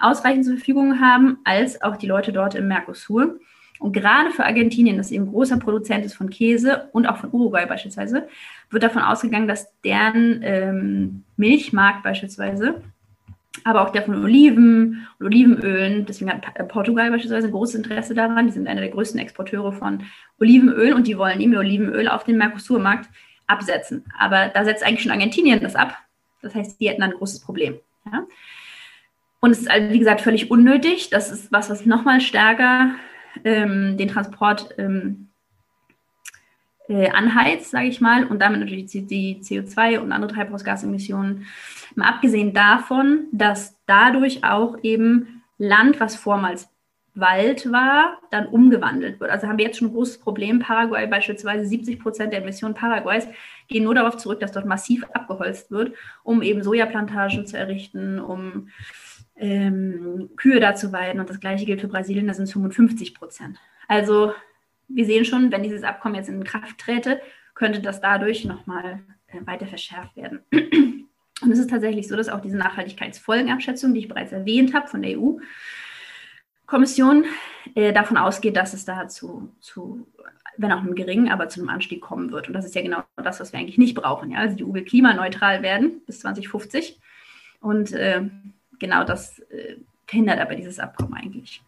ausreichend zur Verfügung haben, als auch die Leute dort im Mercosur. Und gerade für Argentinien, das eben großer Produzent ist von Käse und auch von Uruguay beispielsweise, wird davon ausgegangen, dass deren ähm, Milchmarkt beispielsweise, aber auch der von Oliven und Olivenölen, deswegen hat Portugal beispielsweise ein großes Interesse daran, die sind einer der größten Exporteure von Olivenöl und die wollen eben Olivenöl auf den Mercosur-Markt absetzen. Aber da setzt eigentlich schon Argentinien das ab. Das heißt, die hätten ein großes Problem. Ja? Und es ist, also, wie gesagt, völlig unnötig. Das ist was, was nochmal stärker ähm, den Transport ähm, äh, anheizt, sage ich mal, und damit natürlich die, die CO2 und andere Treibhausgasemissionen. Mal abgesehen davon, dass dadurch auch eben Land, was vormals Wald war, dann umgewandelt wird. Also haben wir jetzt schon ein großes Problem. Paraguay beispielsweise 70 Prozent der Emissionen Paraguays gehen nur darauf zurück, dass dort massiv abgeholzt wird, um eben Sojaplantagen zu errichten, um ähm, Kühe da zu weiden. Und das gleiche gilt für Brasilien, da sind es 55 Prozent. Also wir sehen schon, wenn dieses Abkommen jetzt in Kraft träte, könnte das dadurch nochmal äh, weiter verschärft werden. Und es ist tatsächlich so, dass auch diese Nachhaltigkeitsfolgenabschätzung, die ich bereits erwähnt habe von der EU, Kommission äh, davon ausgeht, dass es dazu zu, wenn auch einem geringen, aber zu einem Anstieg kommen wird. Und das ist ja genau das, was wir eigentlich nicht brauchen. Ja? Also die EU will klimaneutral werden bis 2050. Und äh, genau das äh, verhindert aber dieses Abkommen eigentlich.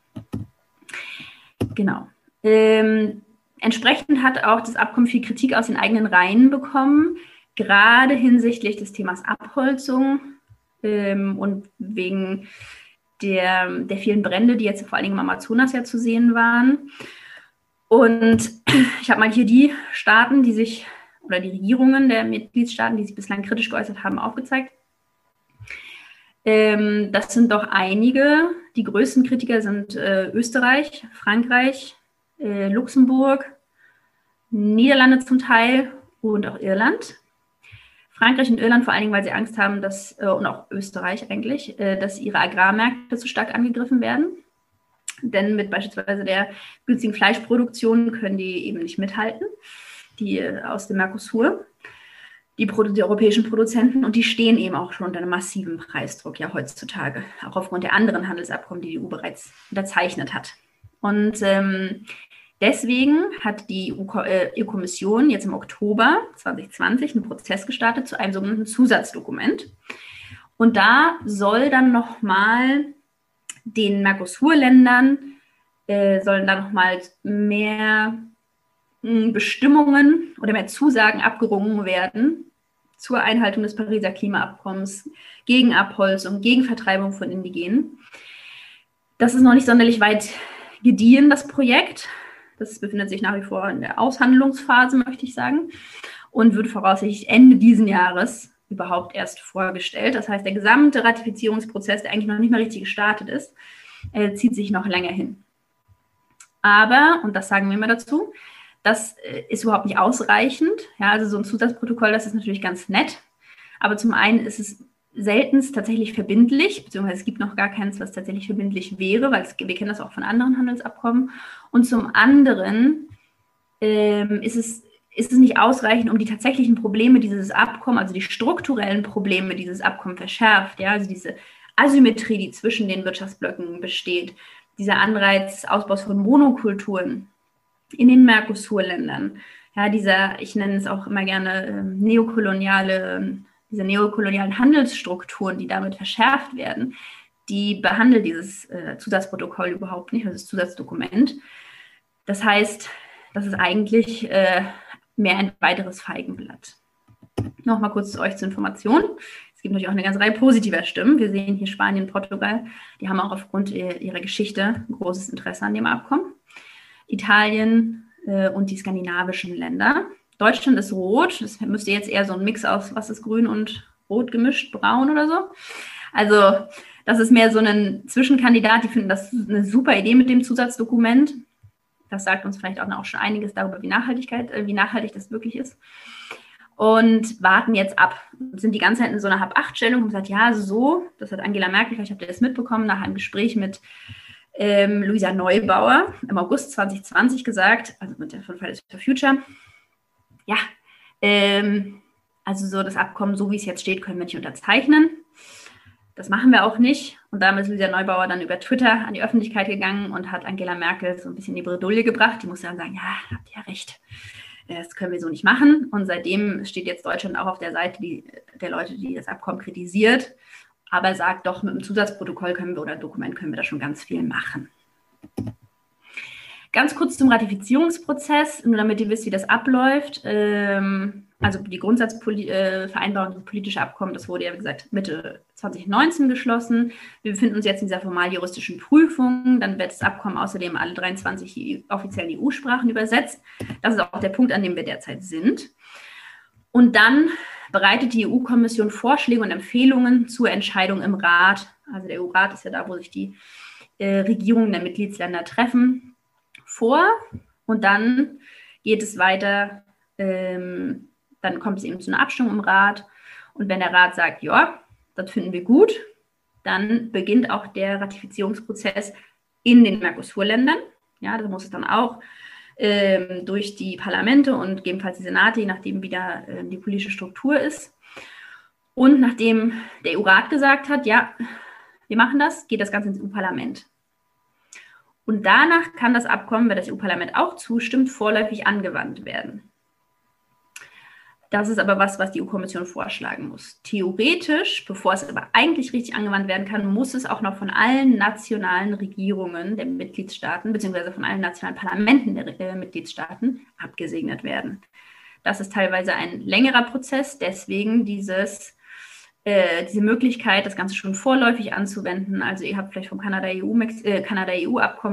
Genau. Ähm, entsprechend hat auch das Abkommen viel Kritik aus den eigenen Reihen bekommen, gerade hinsichtlich des Themas Abholzung ähm, und wegen der, der vielen Brände, die jetzt vor allen Dingen im Amazonas ja zu sehen waren. Und ich habe mal hier die Staaten, die sich, oder die Regierungen der Mitgliedstaaten, die sich bislang kritisch geäußert haben, aufgezeigt. Ähm, das sind doch einige. Die größten Kritiker sind äh, Österreich, Frankreich, äh, Luxemburg, Niederlande zum Teil und auch Irland. Frankreich und Irland vor allen Dingen, weil sie Angst haben, dass, äh, und auch Österreich eigentlich, äh, dass ihre Agrarmärkte zu stark angegriffen werden. Denn mit beispielsweise der günstigen Fleischproduktion können die eben nicht mithalten, die äh, aus dem Mercosur, die, die, europäischen Produzenten, und die stehen eben auch schon unter einem massiven Preisdruck ja heutzutage, auch aufgrund der anderen Handelsabkommen, die die EU bereits unterzeichnet hat. Und ähm, Deswegen hat die EU-Kommission jetzt im Oktober 2020 einen Prozess gestartet zu einem sogenannten Zusatzdokument. Und da soll dann nochmal den Mercosur-Ländern, äh, sollen da nochmal mehr hm, Bestimmungen oder mehr Zusagen abgerungen werden zur Einhaltung des Pariser Klimaabkommens, gegen Abholzung, gegen Vertreibung von Indigenen. Das ist noch nicht sonderlich weit gediehen, das Projekt. Das befindet sich nach wie vor in der Aushandlungsphase, möchte ich sagen, und wird voraussichtlich Ende diesen Jahres überhaupt erst vorgestellt. Das heißt, der gesamte Ratifizierungsprozess, der eigentlich noch nicht mal richtig gestartet ist, äh, zieht sich noch länger hin. Aber, und das sagen wir immer dazu, das äh, ist überhaupt nicht ausreichend. Ja, also so ein Zusatzprotokoll, das ist natürlich ganz nett. Aber zum einen ist es seltenst tatsächlich verbindlich, beziehungsweise es gibt noch gar keins, was tatsächlich verbindlich wäre, weil es, wir kennen das auch von anderen Handelsabkommen. Und zum anderen ähm, ist, es, ist es nicht ausreichend, um die tatsächlichen Probleme dieses Abkommens, also die strukturellen Probleme dieses Abkommens verschärft, ja, also diese Asymmetrie, die zwischen den Wirtschaftsblöcken besteht, dieser Anreiz Ausbaus von Monokulturen in den Mercosur-Ländern, ja, dieser, ich nenne es auch immer gerne äh, neokoloniale diese neokolonialen Handelsstrukturen, die damit verschärft werden, die behandelt dieses äh, Zusatzprotokoll überhaupt nicht, also das Zusatzdokument. Das heißt, das ist eigentlich äh, mehr ein weiteres Feigenblatt. Nochmal kurz zu euch zur Information. Es gibt natürlich auch eine ganze Reihe positiver Stimmen. Wir sehen hier Spanien, Portugal, die haben auch aufgrund ihrer Geschichte großes Interesse an dem Abkommen. Italien äh, und die skandinavischen Länder. Deutschland ist rot. Das müsste jetzt eher so ein Mix aus, was ist grün und rot gemischt, braun oder so. Also das ist mehr so ein Zwischenkandidat. Die finden das eine super Idee mit dem Zusatzdokument. Das sagt uns vielleicht auch, schon einiges darüber, wie, Nachhaltigkeit, äh, wie nachhaltig das wirklich ist. Und warten jetzt ab. Sind die ganze Zeit in so einer Hab-Acht-Stellung und gesagt, ja, so, das hat Angela Merkel, vielleicht habt ihr das mitbekommen, nach einem Gespräch mit ähm, Luisa Neubauer im August 2020 gesagt, also mit der von Fridays for Future, ja, ähm, also so das Abkommen, so wie es jetzt steht, können wir nicht unterzeichnen. Das machen wir auch nicht. Und damit ist Luisa Neubauer dann über Twitter an die Öffentlichkeit gegangen und hat Angela Merkel so ein bisschen in die Bredouille gebracht. Die musste dann sagen, ja, habt ihr recht. Das können wir so nicht machen. Und seitdem steht jetzt Deutschland auch auf der Seite die, der Leute, die das Abkommen kritisiert, aber sagt doch, mit dem Zusatzprotokoll können wir oder Dokument können wir da schon ganz viel machen. Ganz kurz zum Ratifizierungsprozess, nur damit ihr wisst, wie das abläuft. Ähm, also die Grundsatzvereinbarung, äh, politische Abkommen, das wurde ja, wie gesagt, Mitte 2019 geschlossen. Wir befinden uns jetzt in dieser formal juristischen Prüfung. Dann wird das Abkommen außerdem alle 23 offiziellen EU-Sprachen übersetzt. Das ist auch der Punkt, an dem wir derzeit sind. Und dann bereitet die EU-Kommission Vorschläge und Empfehlungen zur Entscheidung im Rat. Also der EU-Rat ist ja da, wo sich die äh, Regierungen der Mitgliedsländer treffen vor und dann geht es weiter, ähm, dann kommt es eben zu einer Abstimmung im Rat und wenn der Rat sagt, ja, das finden wir gut, dann beginnt auch der Ratifizierungsprozess in den Mercosur-Ländern. Ja, da muss es dann auch ähm, durch die Parlamente und gegebenenfalls die Senate, je nachdem, wie da äh, die politische Struktur ist. Und nachdem der EU-Rat gesagt hat, ja, wir machen das, geht das Ganze ins EU-Parlament. Und danach kann das Abkommen, wenn das EU-Parlament auch zustimmt, vorläufig angewandt werden. Das ist aber was, was die EU-Kommission vorschlagen muss. Theoretisch, bevor es aber eigentlich richtig angewandt werden kann, muss es auch noch von allen nationalen Regierungen der Mitgliedstaaten beziehungsweise von allen nationalen Parlamenten der äh, Mitgliedstaaten abgesegnet werden. Das ist teilweise ein längerer Prozess, deswegen dieses äh, diese Möglichkeit, das Ganze schon vorläufig anzuwenden. Also ihr habt vielleicht vom Kanada-EU-Abkommen äh, Kanada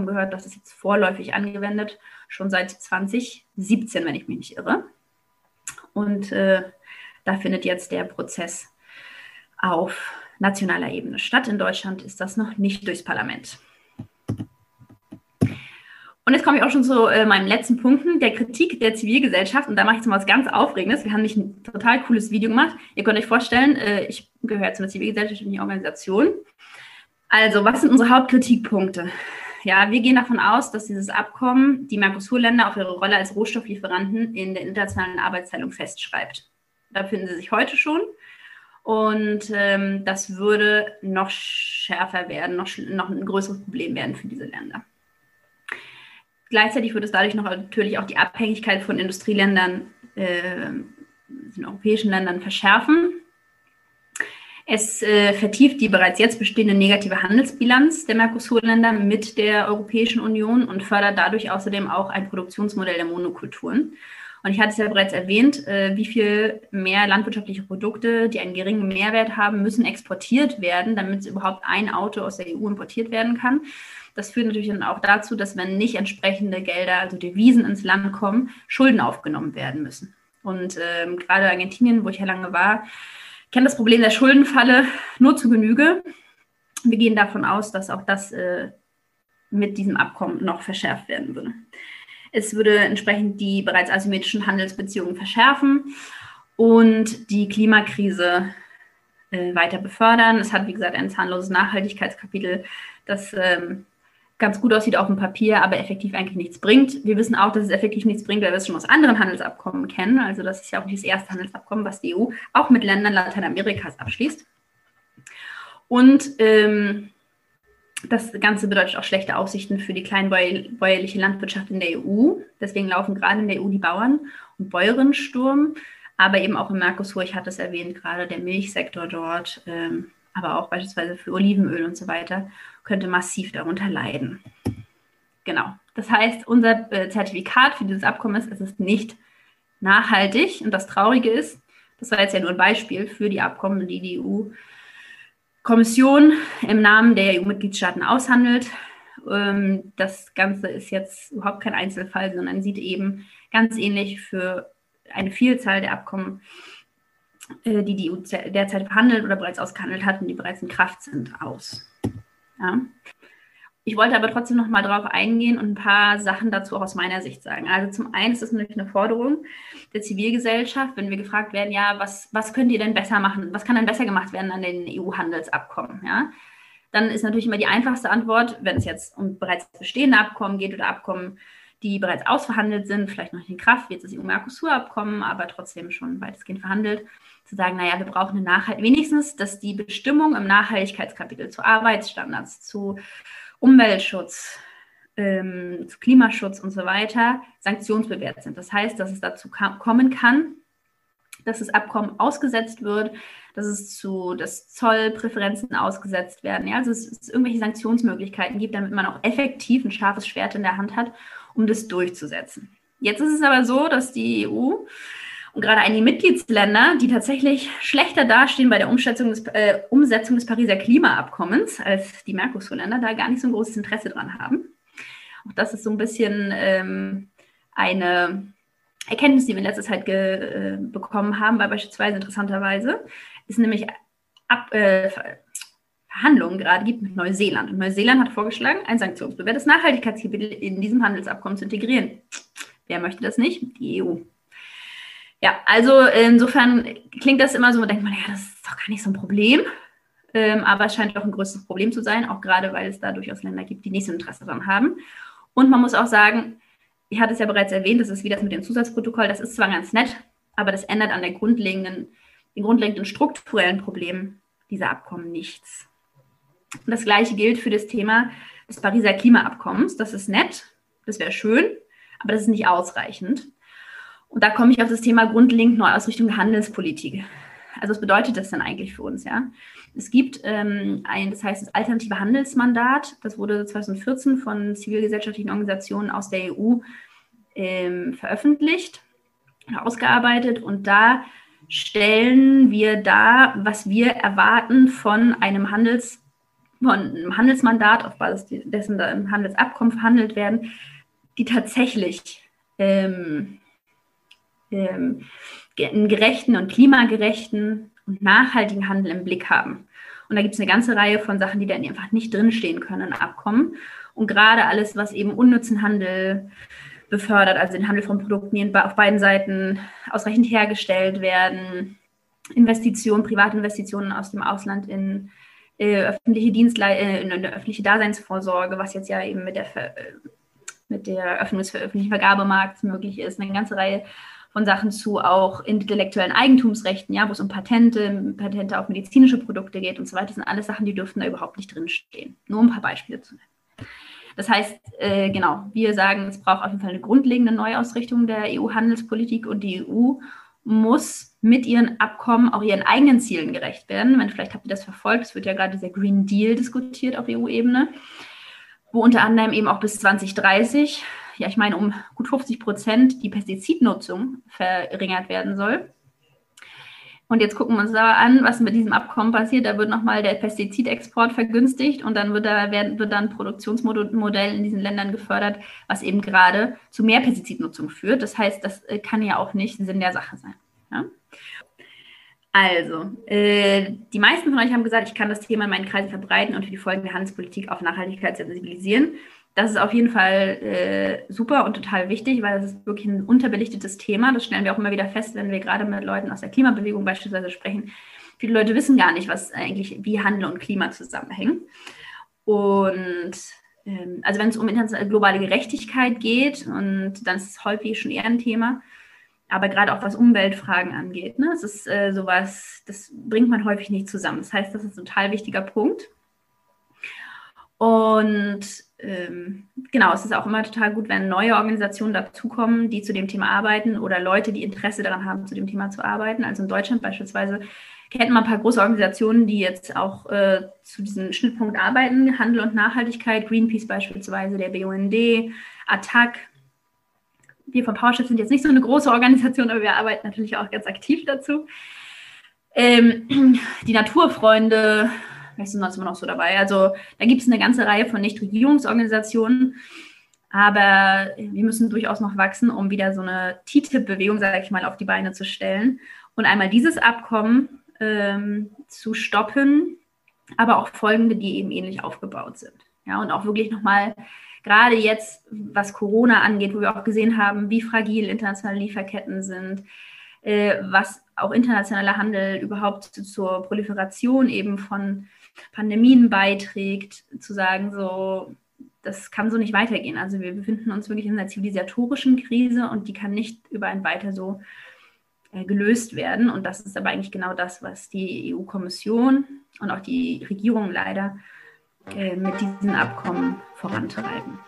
gehört, das ist jetzt vorläufig angewendet, schon seit 2017, wenn ich mich nicht irre. Und äh, da findet jetzt der Prozess auf nationaler Ebene statt. In Deutschland ist das noch nicht durchs Parlament. Und jetzt komme ich auch schon zu äh, meinen letzten Punkten, der Kritik der Zivilgesellschaft. Und da mache ich jetzt mal was ganz Aufregendes. Wir haben nicht ein total cooles Video gemacht. Ihr könnt euch vorstellen, äh, ich gehöre zu einer zivilgesellschaftlichen Organisation. Also, was sind unsere Hauptkritikpunkte? Ja, wir gehen davon aus, dass dieses Abkommen die Mercosur-Länder auf ihre Rolle als Rohstofflieferanten in der internationalen Arbeitsteilung festschreibt. Da finden sie sich heute schon. Und ähm, das würde noch schärfer werden, noch, noch ein größeres Problem werden für diese Länder. Gleichzeitig wird es dadurch noch natürlich auch die Abhängigkeit von Industrieländern, äh, den europäischen Ländern verschärfen. Es äh, vertieft die bereits jetzt bestehende negative Handelsbilanz der Mercosur-Länder mit der Europäischen Union und fördert dadurch außerdem auch ein Produktionsmodell der Monokulturen. Und ich hatte es ja bereits erwähnt, äh, wie viel mehr landwirtschaftliche Produkte, die einen geringen Mehrwert haben, müssen exportiert werden, damit überhaupt ein Auto aus der EU importiert werden kann. Das führt natürlich dann auch dazu, dass wenn nicht entsprechende Gelder, also Devisen ins Land kommen, Schulden aufgenommen werden müssen. Und ähm, gerade Argentinien, wo ich ja lange war, kennt das Problem der Schuldenfalle nur zu Genüge. Wir gehen davon aus, dass auch das äh, mit diesem Abkommen noch verschärft werden würde. Es würde entsprechend die bereits asymmetrischen Handelsbeziehungen verschärfen und die Klimakrise äh, weiter befördern. Es hat, wie gesagt, ein zahnloses Nachhaltigkeitskapitel, das ähm, ganz gut aussieht auf dem Papier, aber effektiv eigentlich nichts bringt. Wir wissen auch, dass es effektiv nichts bringt, weil wir es schon aus anderen Handelsabkommen kennen. Also das ist ja auch nicht das erste Handelsabkommen, was die EU auch mit Ländern Lateinamerikas abschließt. Und ähm, das Ganze bedeutet auch schlechte Aussichten für die kleinbäuerliche Landwirtschaft in der EU. Deswegen laufen gerade in der EU die Bauern- und Bäuerinnen Sturm, aber eben auch im Mercosur, ich hatte es erwähnt, gerade der Milchsektor dort, ähm, aber auch beispielsweise für Olivenöl und so weiter, könnte massiv darunter leiden. Genau. Das heißt, unser äh, Zertifikat für dieses Abkommen ist, es ist nicht nachhaltig. Und das Traurige ist, das war jetzt ja nur ein Beispiel für die Abkommen, die die EU Kommission im Namen der EU-Mitgliedstaaten aushandelt. Ähm, das Ganze ist jetzt überhaupt kein Einzelfall, sondern sieht eben ganz ähnlich für eine Vielzahl der Abkommen, äh, die die EU derzeit verhandelt oder bereits ausgehandelt hat und die bereits in Kraft sind, aus. Ja. Ich wollte aber trotzdem noch mal darauf eingehen und ein paar Sachen dazu auch aus meiner Sicht sagen. Also zum einen ist es natürlich eine Forderung der Zivilgesellschaft, wenn wir gefragt werden, ja, was, was könnt ihr denn besser machen? Was kann denn besser gemacht werden an den EU-Handelsabkommen? Ja? Dann ist natürlich immer die einfachste Antwort, wenn es jetzt um bereits bestehende Abkommen geht oder Abkommen, die bereits ausverhandelt sind, vielleicht noch nicht in Kraft, wie jetzt das EU-Mercosur-Abkommen, aber trotzdem schon weitestgehend verhandelt, zu sagen, naja, wir brauchen eine Nachhalt wenigstens, dass die Bestimmung im Nachhaltigkeitskapitel zu Arbeitsstandards, zu Umweltschutz, ähm, zu Klimaschutz und so weiter sanktionsbewehrt sind. Das heißt, dass es dazu kommen kann, dass das Abkommen ausgesetzt wird, dass es zu dass Zollpräferenzen ausgesetzt werden. Ja? Also es, es irgendwelche Sanktionsmöglichkeiten gibt, damit man auch effektiv ein scharfes Schwert in der Hand hat, um das durchzusetzen. Jetzt ist es aber so, dass die EU und gerade einige Mitgliedsländer, die tatsächlich schlechter dastehen bei der Umsetzung des, äh, Umsetzung des Pariser Klimaabkommens als die Mercosur-Länder, da gar nicht so ein großes Interesse dran haben. Auch das ist so ein bisschen ähm, eine Erkenntnis, die wir in letzter Zeit äh, bekommen haben, weil beispielsweise interessanterweise ist nämlich ab, äh, Verhandlungen gerade gibt mit Neuseeland. Und Neuseeland hat vorgeschlagen, ein sanktionsbewährtes Nachhaltigkeitskapitel in diesem Handelsabkommen zu integrieren. Wer möchte das nicht? Die EU. Ja, also insofern klingt das immer so, denkt man, ja, das ist doch gar nicht so ein Problem. Ähm, aber es scheint doch ein größeres Problem zu sein, auch gerade weil es da durchaus Länder gibt, die nicht so Interesse daran haben. Und man muss auch sagen, ich hatte es ja bereits erwähnt, das ist wie das mit dem Zusatzprotokoll, das ist zwar ganz nett, aber das ändert an der grundlegenden, den grundlegenden strukturellen Problemen dieser Abkommen nichts. Und das gleiche gilt für das Thema des Pariser Klimaabkommens. Das ist nett, das wäre schön, aber das ist nicht ausreichend. Und da komme ich auf das Thema grundlegend Neuausrichtung Handelspolitik. Also was bedeutet das denn eigentlich für uns? Ja? Es gibt ähm, ein, das heißt das alternative Handelsmandat, das wurde 2014 von zivilgesellschaftlichen Organisationen aus der EU ähm, veröffentlicht, ausgearbeitet und da stellen wir dar, was wir erwarten von einem Handels, von einem Handelsmandat, auf Basis dessen da im Handelsabkommen verhandelt werden, die tatsächlich ähm, ähm, einen gerechten und klimagerechten und nachhaltigen Handel im Blick haben. Und da gibt es eine ganze Reihe von Sachen, die dann einfach nicht drinstehen können in Abkommen. Und gerade alles, was eben unnützen Handel befördert, also den Handel von Produkten, die auf beiden Seiten ausreichend hergestellt werden, Investitionen, Privatinvestitionen aus dem Ausland in äh, öffentliche Dienstle äh, in eine öffentliche Daseinsvorsorge, was jetzt ja eben mit der, Ver äh, mit der Öffnung des öffentlichen Vergabemarkts möglich ist, eine ganze Reihe von Sachen zu auch intellektuellen Eigentumsrechten, ja, wo es um Patente, Patente auf medizinische Produkte geht und so weiter, das sind alles Sachen, die dürften da überhaupt nicht drinstehen. Nur um ein paar Beispiele zu nennen. Das heißt, äh, genau, wir sagen, es braucht auf jeden Fall eine grundlegende Neuausrichtung der EU-Handelspolitik und die EU muss mit ihren Abkommen auch ihren eigenen Zielen gerecht werden. Wenn, vielleicht habt ihr das verfolgt, es wird ja gerade dieser Green Deal diskutiert auf EU-Ebene, wo unter anderem eben auch bis 2030 ja, ich meine, um gut 50 Prozent die Pestizidnutzung verringert werden soll. Und jetzt gucken wir uns aber an, was mit diesem Abkommen passiert. Da wird nochmal der Pestizidexport vergünstigt und dann wird da werden, wird dann ein Produktionsmodell in diesen Ländern gefördert, was eben gerade zu mehr Pestizidnutzung führt. Das heißt, das äh, kann ja auch nicht Sinn der Sache sein. Ja? Also, äh, die meisten von euch haben gesagt, ich kann das Thema in meinen Kreisen verbreiten und für die Folgen der Handelspolitik auf Nachhaltigkeit sensibilisieren das ist auf jeden Fall äh, super und total wichtig, weil das ist wirklich ein unterbelichtetes Thema. Das stellen wir auch immer wieder fest, wenn wir gerade mit Leuten aus der Klimabewegung beispielsweise sprechen, viele Leute wissen gar nicht, was eigentlich, wie Handel und Klima zusammenhängen. Und ähm, also wenn es um globale Gerechtigkeit geht, und dann ist es häufig schon eher ein Thema, aber gerade auch was Umweltfragen angeht, ne, es ist äh, sowas, das bringt man häufig nicht zusammen. Das heißt, das ist ein total wichtiger Punkt. Und ähm, genau, es ist auch immer total gut, wenn neue Organisationen dazukommen, die zu dem Thema arbeiten oder Leute, die Interesse daran haben, zu dem Thema zu arbeiten. Also in Deutschland beispielsweise kennt man ein paar große Organisationen, die jetzt auch äh, zu diesem Schnittpunkt arbeiten, Handel und Nachhaltigkeit, Greenpeace beispielsweise, der BUND, ATTAC. Wir von PowerShift sind jetzt nicht so eine große Organisation, aber wir arbeiten natürlich auch ganz aktiv dazu. Ähm, die Naturfreunde, vielleicht sind sonst immer noch so dabei. Also da gibt es eine ganze Reihe von Nichtregierungsorganisationen. Aber wir müssen durchaus noch wachsen, um wieder so eine TTIP-Bewegung, sage ich mal, auf die Beine zu stellen. Und einmal dieses Abkommen ähm, zu stoppen, aber auch folgende, die eben ähnlich aufgebaut sind. Ja, und auch wirklich nochmal, gerade jetzt, was Corona angeht, wo wir auch gesehen haben, wie fragil internationale Lieferketten sind, äh, was auch internationaler Handel überhaupt zur Proliferation eben von Pandemien beiträgt, zu sagen, so, das kann so nicht weitergehen. Also wir befinden uns wirklich in einer zivilisatorischen Krise und die kann nicht über ein weiter so äh, gelöst werden. Und das ist aber eigentlich genau das, was die EU-Kommission und auch die Regierung leider äh, mit diesen Abkommen vorantreiben.